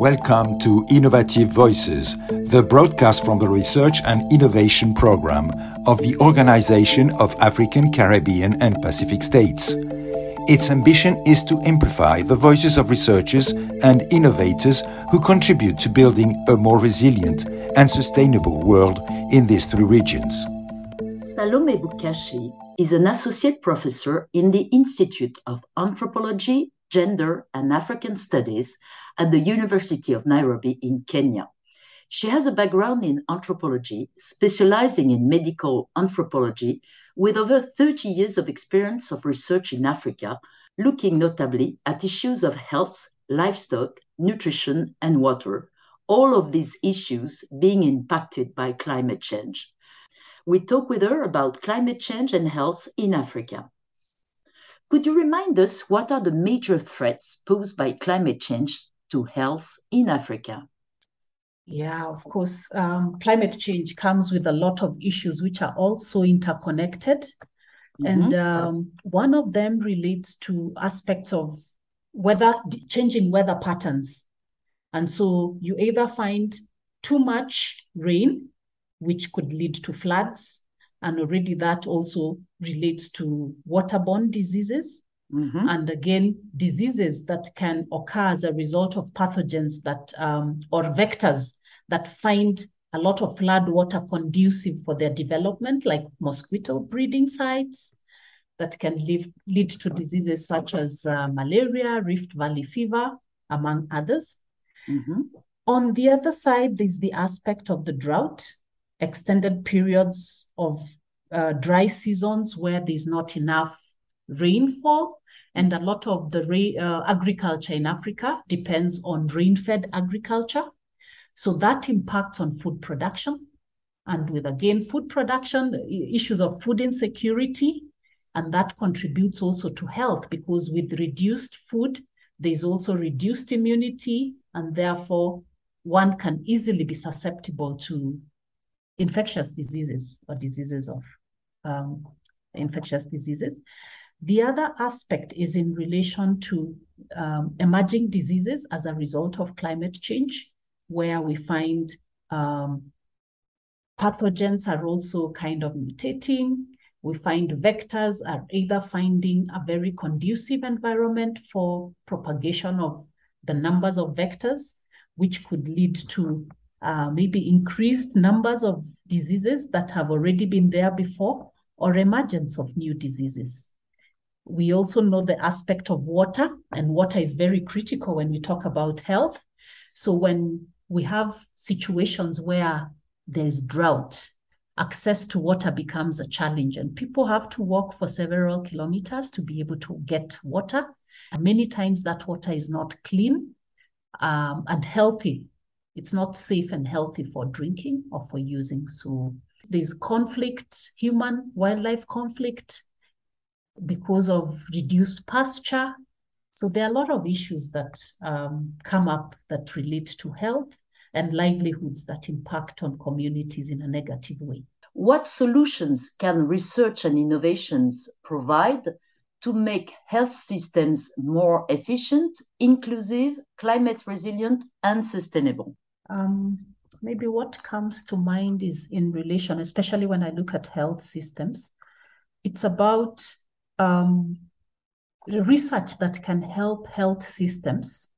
Welcome to Innovative Voices, the broadcast from the Research and Innovation Program of the Organization of African, Caribbean, and Pacific States. Its ambition is to amplify the voices of researchers and innovators who contribute to building a more resilient and sustainable world in these three regions. Salome Bukachi is an associate professor in the Institute of Anthropology, Gender, and African Studies at the University of Nairobi in Kenya. She has a background in anthropology, specializing in medical anthropology, with over 30 years of experience of research in Africa, looking notably at issues of health, livestock, nutrition, and water, all of these issues being impacted by climate change. We talk with her about climate change and health in Africa. Could you remind us what are the major threats posed by climate change to health in Africa? Yeah, of course. Um, climate change comes with a lot of issues which are also interconnected. Mm-hmm. And um, one of them relates to aspects of weather, changing weather patterns. And so you either find too much rain, which could lead to floods, and already that also relates to waterborne diseases. Mm-hmm. And again, diseases that can occur as a result of pathogens that um, or vectors that find a lot of flood water conducive for their development, like mosquito breeding sites that can lead, lead to diseases such as uh, malaria, Rift Valley fever, among others. Mm-hmm. On the other side, there's the aspect of the drought extended periods of uh, dry seasons where there's not enough rainfall. And a lot of the ra- uh, agriculture in Africa depends on rain fed agriculture. So that impacts on food production. And with again, food production, issues of food insecurity, and that contributes also to health because with reduced food, there's also reduced immunity, and therefore one can easily be susceptible to infectious diseases or diseases of um, infectious diseases. The other aspect is in relation to um, emerging diseases as a result of climate change, where we find um, pathogens are also kind of mutating. We find vectors are either finding a very conducive environment for propagation of the numbers of vectors, which could lead to uh, maybe increased numbers of diseases that have already been there before or emergence of new diseases. We also know the aspect of water, and water is very critical when we talk about health. So, when we have situations where there's drought, access to water becomes a challenge, and people have to walk for several kilometers to be able to get water. Many times, that water is not clean um, and healthy it's not safe and healthy for drinking or for using. So there's conflict, human wildlife conflict because of reduced pasture. So there are a lot of issues that um, come up that relate to health and livelihoods that impact on communities in a negative way. What solutions can research and innovations provide to make health systems more efficient, inclusive, climate resilient, and sustainable? Um, maybe what comes to mind is in relation, especially when I look at health systems, it's about um, research that can help health systems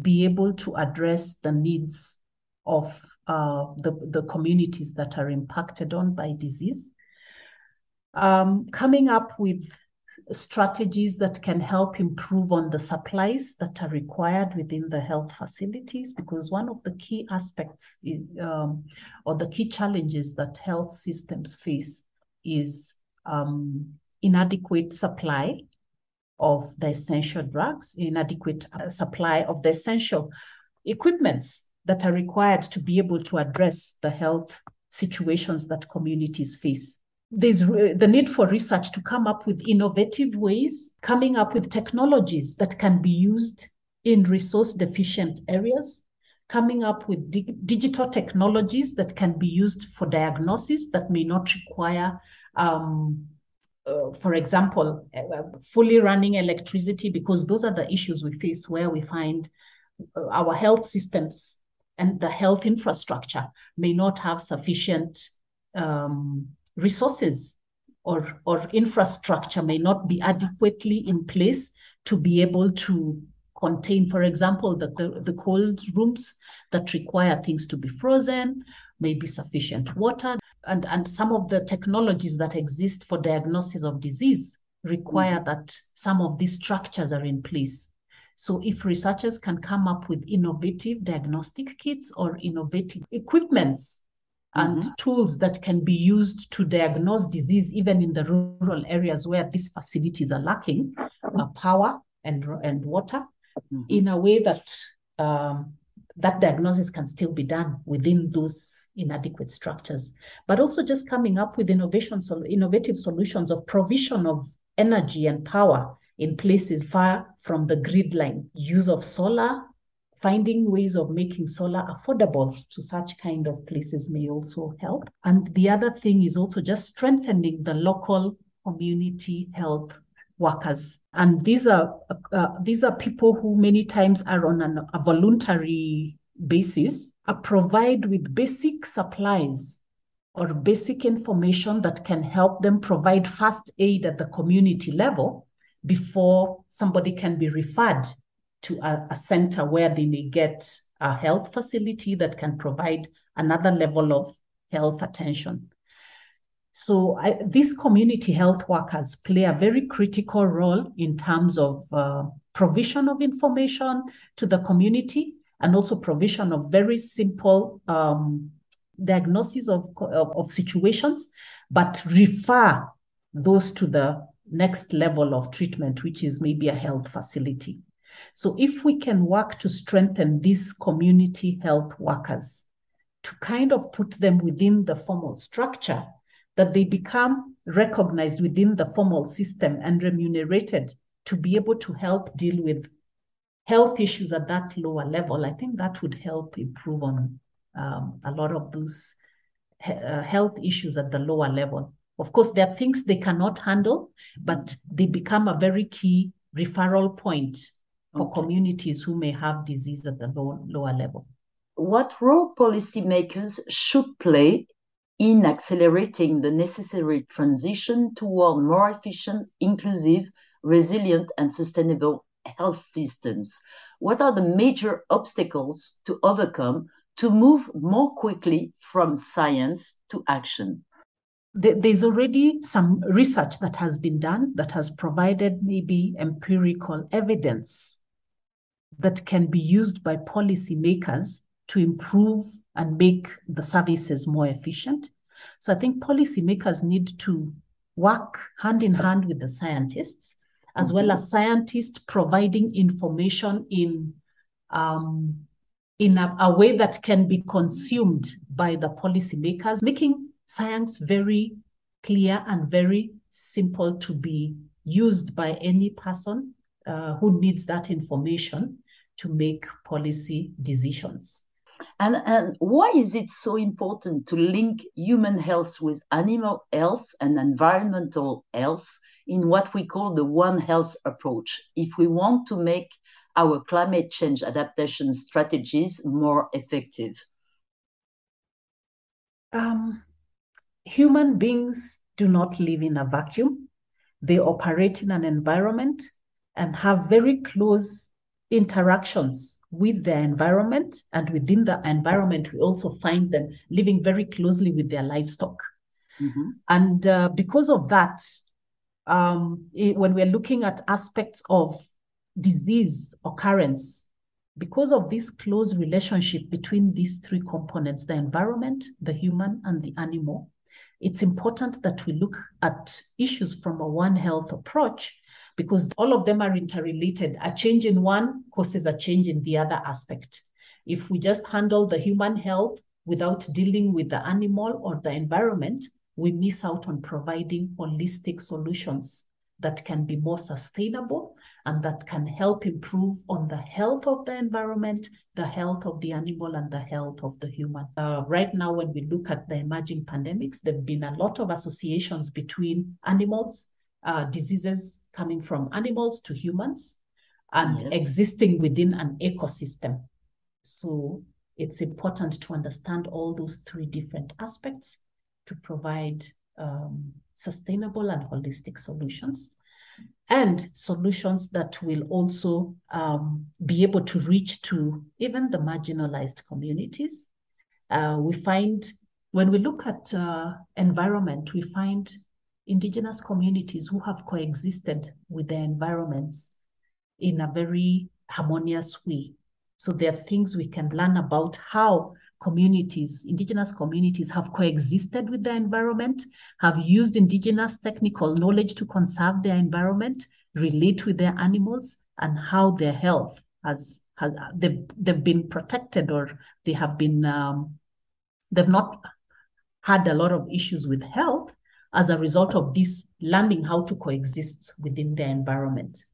be able to address the needs of uh, the, the communities that are impacted on by disease. Um, coming up with strategies that can help improve on the supplies that are required within the health facilities because one of the key aspects is, um, or the key challenges that health systems face is um, inadequate supply of the essential drugs, inadequate uh, supply of the essential equipments that are required to be able to address the health situations that communities face. There's the need for research to come up with innovative ways, coming up with technologies that can be used in resource deficient areas, coming up with dig- digital technologies that can be used for diagnosis that may not require, um, uh, for example, uh, fully running electricity, because those are the issues we face where we find our health systems and the health infrastructure may not have sufficient um, resources or, or infrastructure may not be adequately in place to be able to contain, for example, the, the, the cold rooms that require things to be frozen, maybe sufficient water, and, and some of the technologies that exist for diagnosis of disease require mm-hmm. that some of these structures are in place. So if researchers can come up with innovative diagnostic kits or innovative equipments and mm-hmm. tools that can be used to diagnose disease even in the rural areas where these facilities are lacking uh, power and, and water mm-hmm. in a way that um, that diagnosis can still be done within those inadequate structures but also just coming up with innovation so innovative solutions of provision of energy and power in places far from the grid line use of solar finding ways of making solar affordable to such kind of places may also help. And the other thing is also just strengthening the local community health workers. And these are uh, these are people who many times are on an, a voluntary basis, are provided with basic supplies or basic information that can help them provide fast aid at the community level before somebody can be referred to a, a center where they may get a health facility that can provide another level of health attention. So I, these community health workers play a very critical role in terms of uh, provision of information to the community and also provision of very simple um, diagnosis of, of, of situations, but refer those to the next level of treatment, which is maybe a health facility. So if we can work to strengthen these community health workers, to kind of put them within the formal structure, that they become recognized within the formal system and remunerated to be able to help deal with health issues at that lower level, I think that would help improve on um, a lot of those uh, health issues at the lower level. Of course, there are things they cannot handle, but they become a very key referral point for okay. communities who may have disease at the low, lower level. What role policymakers should play in accelerating the necessary transition toward more efficient, inclusive, resilient, and sustainable health systems? What are the major obstacles to overcome to move more quickly from science to action? there's already some research that has been done that has provided maybe empirical evidence that can be used by policymakers to improve and make the services more efficient. So I think policymakers need to work hand in hand with the scientists, as mm-hmm. well as scientists providing information in um, in a, a way that can be consumed by the policymakers, making science very clear and very simple to be used by any person uh, who needs that information to make policy decisions. And, and why is it so important to link human health with animal health and environmental health in what we call the One Health approach if we want to make our climate change adaptation strategies more effective? Um, human beings do not live in a vacuum. They operate in an environment and have very close interactions with their environment. And within the environment, we also find them living very closely with their livestock. Mm-hmm. And uh, because of that, um, it, when we're looking at aspects of disease occurrence, because of this close relationship between these three components the environment, the human, and the animal it's important that we look at issues from a One Health approach because all of them are interrelated. A change in one causes a change in the other aspect. If we just handle the human health without dealing with the animal or the environment, we miss out on providing holistic solutions that can be more sustainable and that can help improve on the health of the environment, the health of the animal, and the health of the human. Uh, right now, when we look at the emerging pandemics, there have been a lot of associations between animals, uh, diseases coming from animals to humans. and Yes. existing within an ecosystem. So it's important to understand all those three different aspects to provide um, sustainable and holistic solutions and solutions that will also um, be able to reach to even the marginalized communities. Uh, we find when we look at uh, environment, we find indigenous communities who have coexisted with their environments in a very harmonious way. So there are things we can learn about how communities, indigenous communities have coexisted with their environment, have used indigenous technical knowledge to conserve their environment, relate with their animals, and how their health has, has they've, they've been protected or they have been um, they've not had a lot of issues with health as a result of this learning how to coexist within their environment.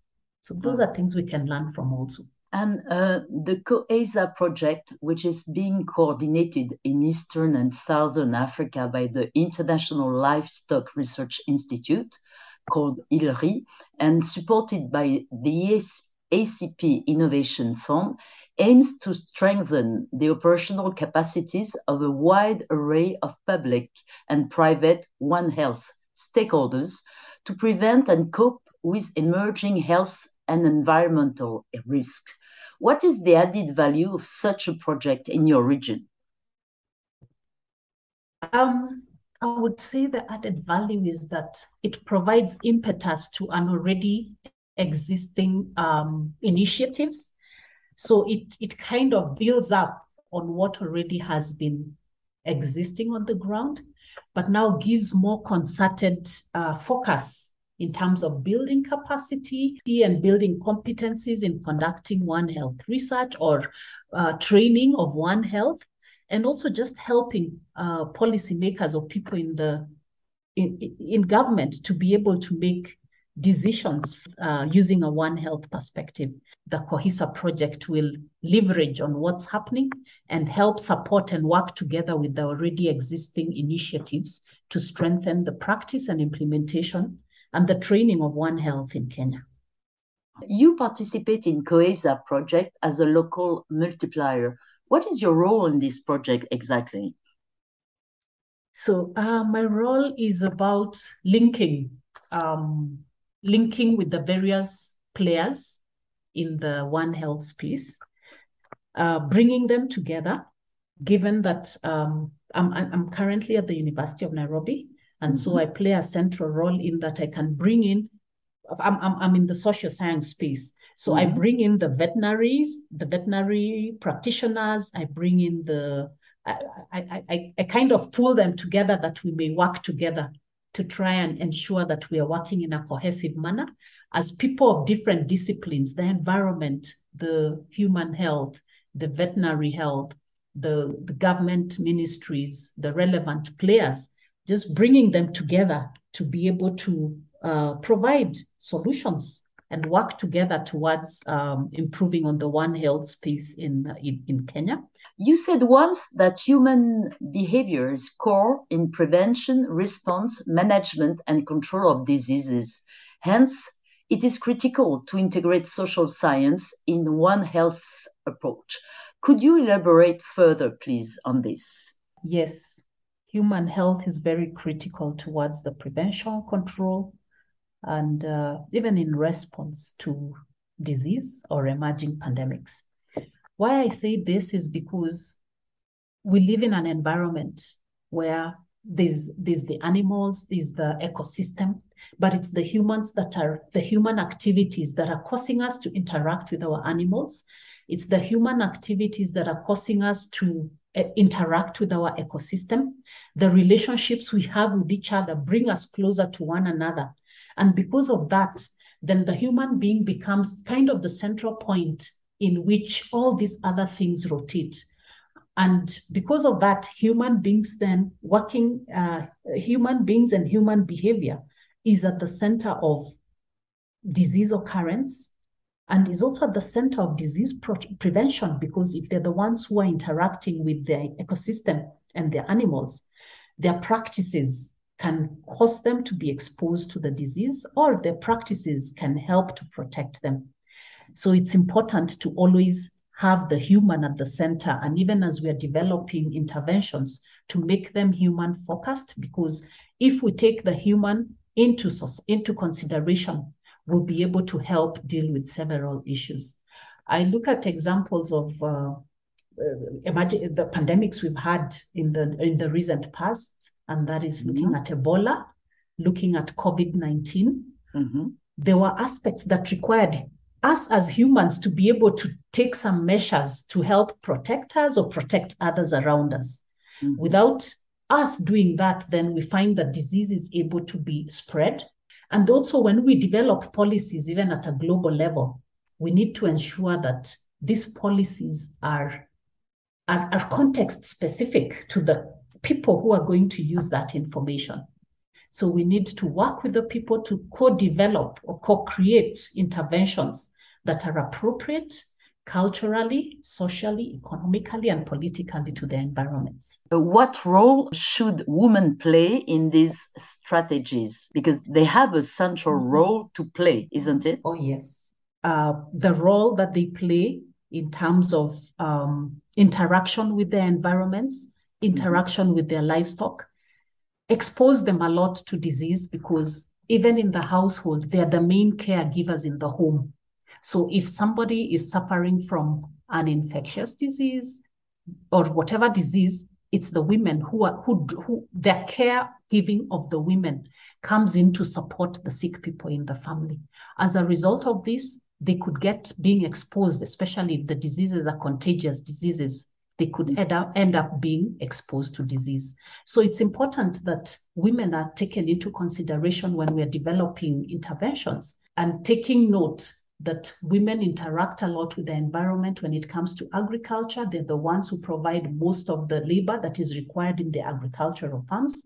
So those are things we can learn from also. And uh, the COHESA project, which is being coordinated in Eastern and Southern Africa by the International Livestock Research Institute, called ILRI, and supported by the ACP Innovation Fund, aims to strengthen the operational capacities of a wide array of public and private One Health stakeholders to prevent and cope with emerging health and environmental risks. What is the added value of such a project in your region? Um, I would say the added value is that it provides impetus to an already existing um, initiatives. So it, it kind of builds up on what already has been existing on the ground, but now gives more concerted uh, focus in terms of building capacity and building competencies in conducting One Health research or uh, training of One Health, and also just helping uh, policymakers or people in the in, in government to be able to make decisions uh, using a One Health perspective. The COHESA project will leverage on what's happening and help support and work together with the already existing initiatives to strengthen the practice and implementation and the training of One Health in Kenya. You participate in COHESA project as a local multiplier. What is your role in this project exactly? So uh, my role is about linking, um, linking with the various players in the One Health space, uh, bringing them together. Given that um, I'm, I'm currently at the University of Nairobi, and mm-hmm. so I play a central role in that I can bring in, I'm, I'm, I'm in the social science space. So mm-hmm. I bring in the veterinaries, the veterinary practitioners, I bring in the, I, I, I, I kind of pull them together that we may work together to try and ensure that we are working in a cohesive manner as people of different disciplines, the environment, the human health, the veterinary health, the, the government ministries, the relevant players just bringing them together to be able to uh, provide solutions and work together towards um, improving on the One Health space in, in, in Kenya. You said once that human behavior is core in prevention, response, management, and control of diseases. Hence, it is critical to integrate social science in One Health approach. Could you elaborate further, please, on this? Yes human health is very critical towards the prevention, control, and uh, even in response to disease or emerging pandemics. Why I say this is because we live in an environment where there's, there's the animals, there's the ecosystem, but it's the humans that are the human activities that are causing us to interact with our animals. It's the human activities that are causing us to interact with our ecosystem. The relationships we have with each other bring us closer to one another. And because of that, then the human being becomes kind of the central point in which all these other things rotate. And because of that, human beings then working, uh, human beings and human behavior is at the center of disease occurrence, and is also at the center of disease prevention because if they're the ones who are interacting with the ecosystem and their animals, their practices can cause them to be exposed to the disease or their practices can help to protect them. So it's important to always have the human at the center. And even as we are developing interventions, to make them human focused, because if we take the human into, into consideration, we'll be able to help deal with several issues. I look at examples of uh, imagine the pandemics we've had in the in the recent past, and that is looking mm-hmm. at Ebola, looking at COVID 19. Mm-hmm. There were aspects that required us as humans to be able to take some measures to help protect us or protect others around us. Mm-hmm. Without us doing that, then we find that disease is able to be spread. And also, when we develop policies, even at a global level, we need to ensure that these policies are, are, are context specific to the people who are going to use that information. So we need to work with the people to co-develop or co-create interventions that are appropriate culturally, socially, economically, and politically to their environments. What role should women play in these strategies? Because they have a central mm-hmm. role to play, isn't it? Oh, yes. Uh, the role that they play in terms of um, interaction with their environments, interaction mm-hmm. with their livestock, expose them a lot to disease because even in the household, they are the main caregivers in the home. So if somebody is suffering from an infectious disease or whatever disease, it's the women who are who, who their caregiving of the women comes in to support the sick people in the family. As a result of this, they could get being exposed, especially if the diseases are contagious diseases they could mm. end up, end up being exposed to disease. So it's important that women are taken into consideration when we're developing interventions and taking note that women interact a lot with the environment when it comes to agriculture. They're the ones who provide most of the labor that is required in the agricultural farms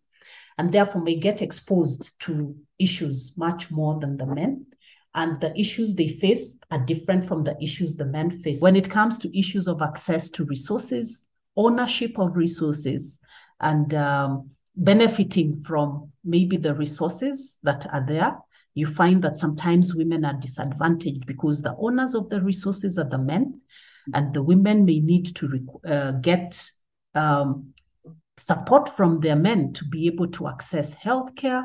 and therefore may get exposed to issues much more than the men and the issues they face are different from the issues the men face. When it comes to issues of access to resources, ownership of resources, and um, benefiting from maybe the resources that are there, you find that sometimes women are disadvantaged because the owners of the resources are the men, and the women may need to uh, get um, support from their men to be able to access healthcare,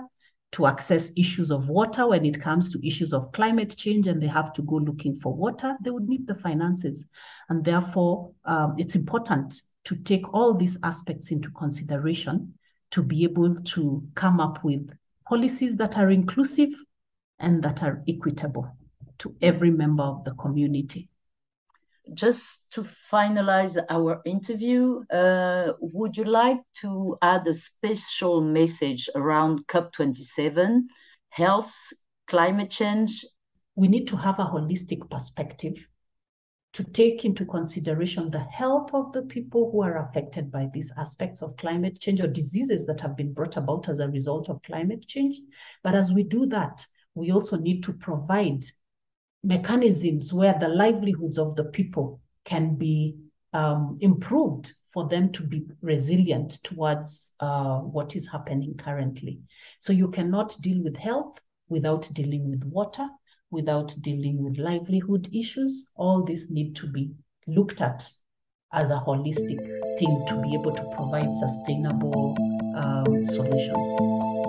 to access issues of water when it comes to issues of climate change and they have to go looking for water, they would need the finances. And therefore, um, it's important to take all these aspects into consideration to be able to come up with policies that are inclusive and that are equitable to every member of the community just to finalize our interview, uh, would you like to add a special message around COP27, health, climate change? We need to have a holistic perspective to take into consideration the health of the people who are affected by these aspects of climate change or diseases that have been brought about as a result of climate change. But as we do that, we also need to provide mechanisms where the livelihoods of the people can be um, improved for them to be resilient towards uh, what is happening currently. So you cannot deal with health without dealing with water, without dealing with livelihood issues. All these need to be looked at as a holistic thing to be able to provide sustainable um, solutions.